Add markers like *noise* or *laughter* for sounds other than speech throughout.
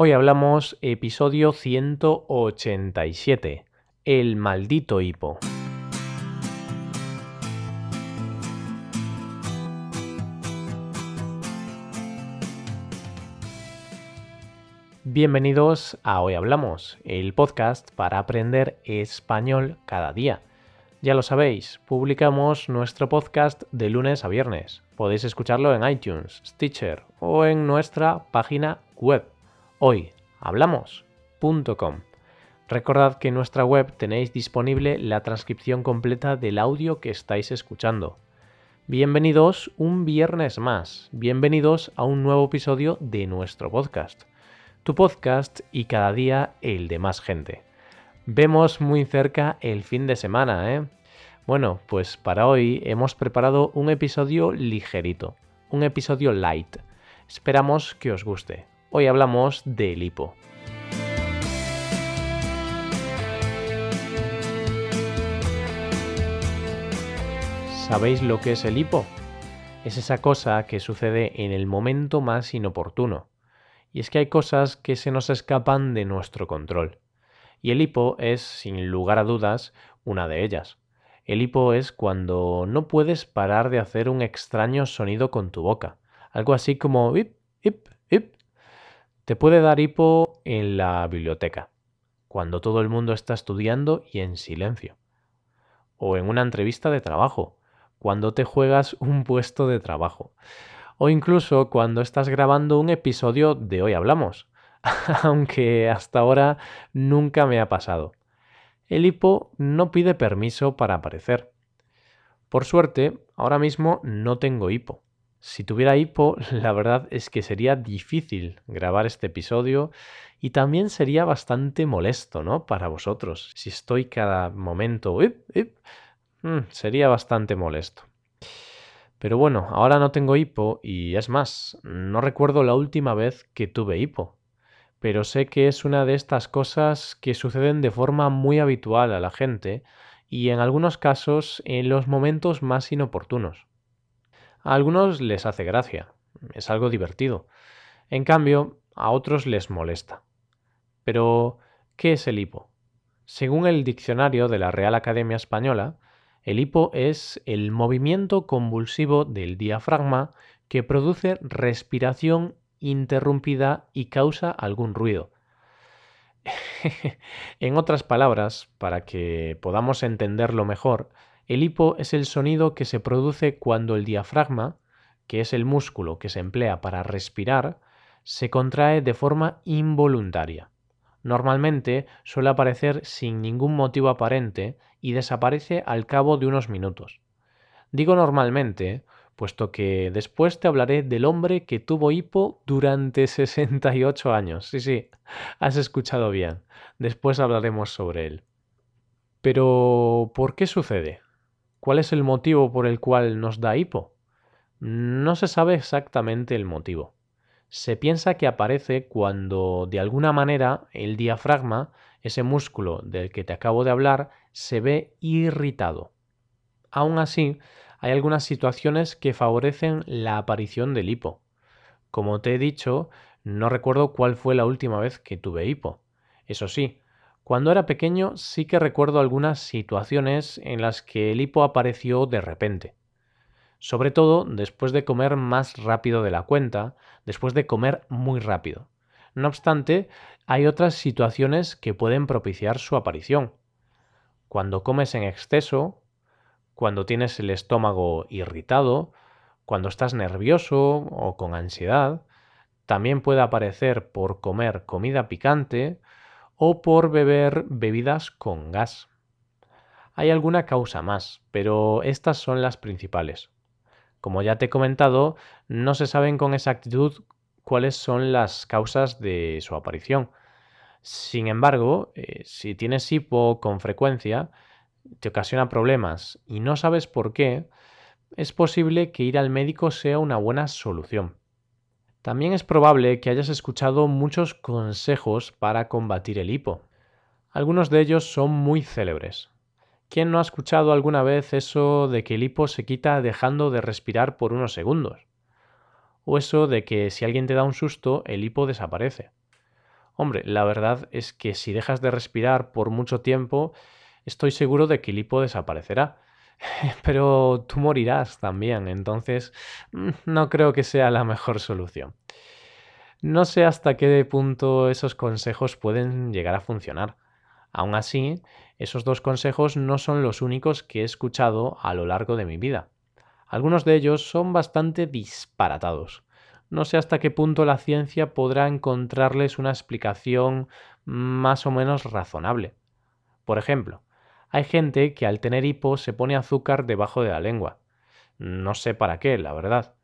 Hoy hablamos episodio 187, el maldito hipo. Bienvenidos a Hoy Hablamos, el podcast para aprender español cada día. Ya lo sabéis, publicamos nuestro podcast de lunes a viernes. Podéis escucharlo en iTunes, Stitcher o en nuestra página web hoyhablamos.com. Recordad que en nuestra web tenéis disponible la transcripción completa del audio que estáis escuchando. Bienvenidos un viernes más, bienvenidos a un nuevo episodio de nuestro podcast. Tu podcast y cada día el de más gente. Vemos muy cerca el fin de semana, ¿eh? Bueno, pues para hoy hemos preparado un episodio ligerito, un episodio light. Esperamos que os guste. Hoy hablamos del hipo. ¿Sabéis lo que es el hipo? Es esa cosa que sucede en el momento más inoportuno. Y es que hay cosas que se nos escapan de nuestro control. Y el hipo es, sin lugar a dudas, una de ellas. El hipo es cuando no puedes parar de hacer un extraño sonido con tu boca. Algo así como te puede dar hipo en la biblioteca, cuando todo el mundo está estudiando y en silencio. O en una entrevista de trabajo, cuando te juegas un puesto de trabajo. O incluso cuando estás grabando un episodio de Hoy Hablamos, *laughs* aunque hasta ahora nunca me ha pasado. El hipo no pide permiso para aparecer. Por suerte, ahora mismo no tengo hipo. Si tuviera hipo, *laughs* la verdad es que sería difícil grabar este episodio y también sería bastante molesto, ¿no? Para vosotros. Si estoy cada momento... Mm, sería bastante molesto. Pero bueno, ahora no tengo hipo y es más, no recuerdo la última vez que tuve hipo. Pero sé que es una de estas cosas que suceden de forma muy habitual a la gente y en algunos casos en los momentos más inoportunos. A algunos les hace gracia, es algo divertido. En cambio, a otros les molesta. Pero, ¿qué es el hipo? Según el diccionario de la Real Academia Española, el hipo es el movimiento convulsivo del diafragma que produce respiración interrumpida y causa algún ruido. *laughs* en otras palabras, para que podamos entenderlo mejor, el hipo es el sonido que se produce cuando el diafragma, que es el músculo que se emplea para respirar, se contrae de forma involuntaria. Normalmente suele aparecer sin ningún motivo aparente y desaparece al cabo de unos minutos. Digo normalmente, puesto que después te hablaré del hombre que tuvo hipo durante *laughs* 68 años. Sí, sí, has escuchado bien. Después hablaremos sobre él. Pero, ¿por qué sucede? ¿Cuál es el motivo por el cual nos da hipo? No se sabe exactamente el motivo. Se piensa que aparece cuando de alguna manera el diafragma, ese músculo del que te acabo de hablar, se ve irritado. Aún así, hay algunas situaciones que favorecen la aparición del hipo. Como te he dicho, no recuerdo cuál fue la última vez que tuve hipo. Eso sí, cuando era pequeño sí que recuerdo algunas situaciones en las que el hipo apareció de repente. Sobre todo después de comer más rápido de la cuenta, después de comer muy rápido. No obstante, hay otras situaciones que pueden propiciar su aparición. Cuando comes en exceso, cuando tienes el estómago irritado, cuando estás nervioso o con ansiedad, también puede aparecer por comer comida picante o por beber bebidas con gas. Hay alguna causa más, pero estas son las principales. Como ya te he comentado, no se saben con exactitud cuáles son las causas de su aparición. Sin embargo, eh, si tienes hipo con frecuencia, te ocasiona problemas y no sabes por qué, es posible que ir al médico sea una buena solución. También es probable que hayas escuchado muchos consejos para combatir el hipo. Algunos de ellos son muy célebres. ¿Quién no ha escuchado alguna vez eso de que el hipo se quita dejando de respirar por unos segundos? O eso de que si alguien te da un susto, el hipo desaparece. Hombre, la verdad es que si dejas de respirar por mucho tiempo, estoy seguro de que el hipo desaparecerá. *laughs* Pero tú morirás también, entonces mm, no creo que sea la mejor solución. No sé hasta qué punto esos consejos pueden llegar a funcionar. Aún así, esos dos consejos no son los únicos que he escuchado a lo largo de mi vida. Algunos de ellos son bastante disparatados. No sé hasta qué punto la ciencia podrá encontrarles una explicación más o menos razonable. Por ejemplo, hay gente que al tener hipo se pone azúcar debajo de la lengua. No sé para qué, la verdad.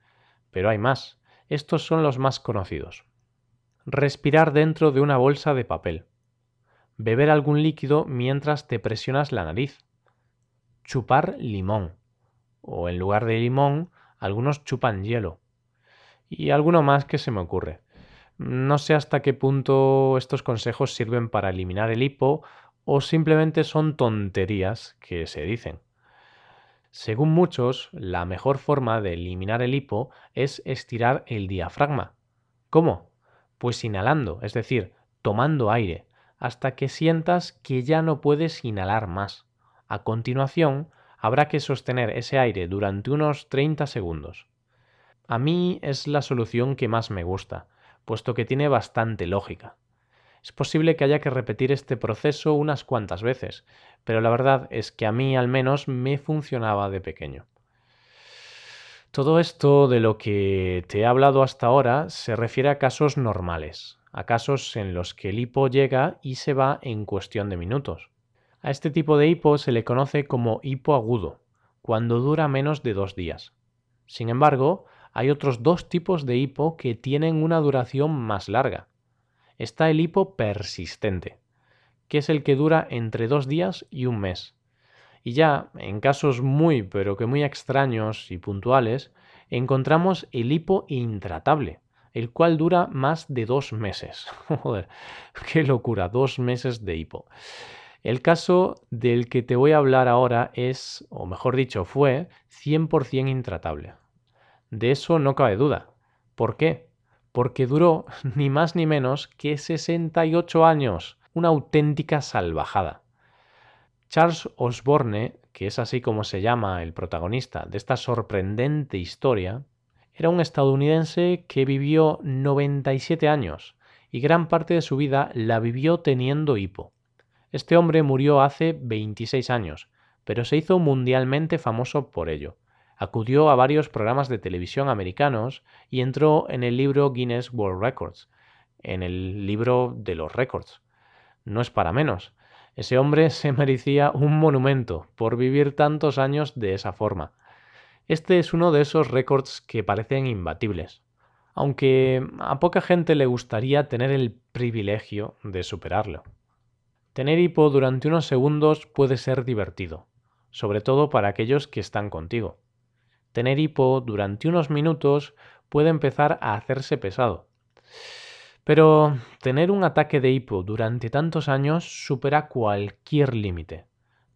Pero hay más. Estos son los más conocidos. Respirar dentro de una bolsa de papel. Beber algún líquido mientras te presionas la nariz. Chupar limón. O en lugar de limón, algunos chupan hielo. Y alguno más que se me ocurre. No sé hasta qué punto estos consejos sirven para eliminar el hipo o simplemente son tonterías que se dicen. Según muchos, la mejor forma de eliminar el hipo es estirar el diafragma. ¿Cómo? Pues inhalando, es decir, tomando aire, hasta que sientas que ya no puedes inhalar más. A continuación, habrá que sostener ese aire durante unos 30 segundos. A mí es la solución que más me gusta, puesto que tiene bastante lógica. Es posible que haya que repetir este proceso unas cuantas veces, pero la verdad es que a mí al menos me funcionaba de pequeño. Todo esto de lo que te he hablado hasta ahora se refiere a casos normales, a casos en los que el hipo llega y se va en cuestión de minutos. A este tipo de hipo se le conoce como hipo agudo, cuando dura menos de dos días. Sin embargo, hay otros dos tipos de hipo que tienen una duración más larga, está el hipo persistente, que es el que dura entre dos días y un mes. Y ya, en casos muy, pero que muy extraños y puntuales, encontramos el hipo intratable, el cual dura más de dos meses. *laughs* Joder, qué locura, dos meses de hipo. El caso del que te voy a hablar ahora es, o mejor dicho, fue 100% intratable. De eso no cabe duda. ¿Por qué? Porque duró *laughs* ni más ni menos que 68 años, una auténtica salvajada. Charles Osborne, que es así como se llama el protagonista de esta sorprendente historia, era un estadounidense que vivió 97 años y gran parte de su vida la vivió teniendo hipo. Este hombre murió hace 26 años, pero se hizo mundialmente famoso por ello. Acudió a varios programas de televisión americanos y entró en el libro Guinness World Records, en el libro de los récords. No es para menos. Ese hombre *laughs* se merecía un monumento por vivir tantos años de esa forma. Este es uno de esos récords que parecen imbatibles, aunque a poca gente le gustaría tener el privilegio de superarlo. Tener hipo durante unos segundos puede ser divertido, sobre todo para aquellos que están contigo tener hipo durante unos minutos puede empezar a hacerse pesado. Pero tener un ataque de hipo durante tantos años supera cualquier límite.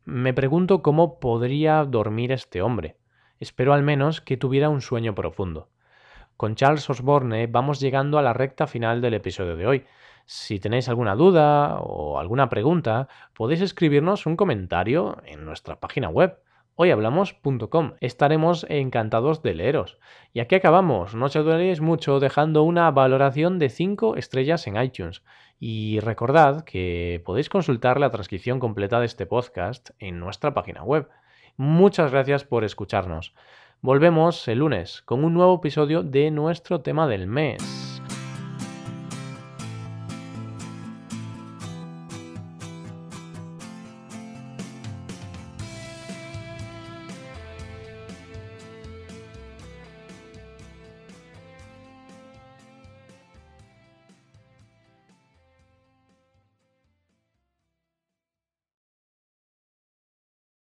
Me pregunto cómo podría dormir este hombre. Espero al menos que tuviera un sueño profundo. Con Charles Osborne vamos llegando a la recta final del episodio de hoy. Si tenéis alguna duda o alguna pregunta, podéis escribirnos un comentario en nuestra página web hoyhablamos.com. Estaremos encantados de leeros. Y aquí acabamos. No os ayudaréis mucho dejando una valoración de 5 estrellas en iTunes. Y recordad que podéis consultar la transcripción completa de este podcast en nuestra página web. Muchas gracias por escucharnos. Volvemos el lunes con un nuevo episodio de nuestro tema del mes.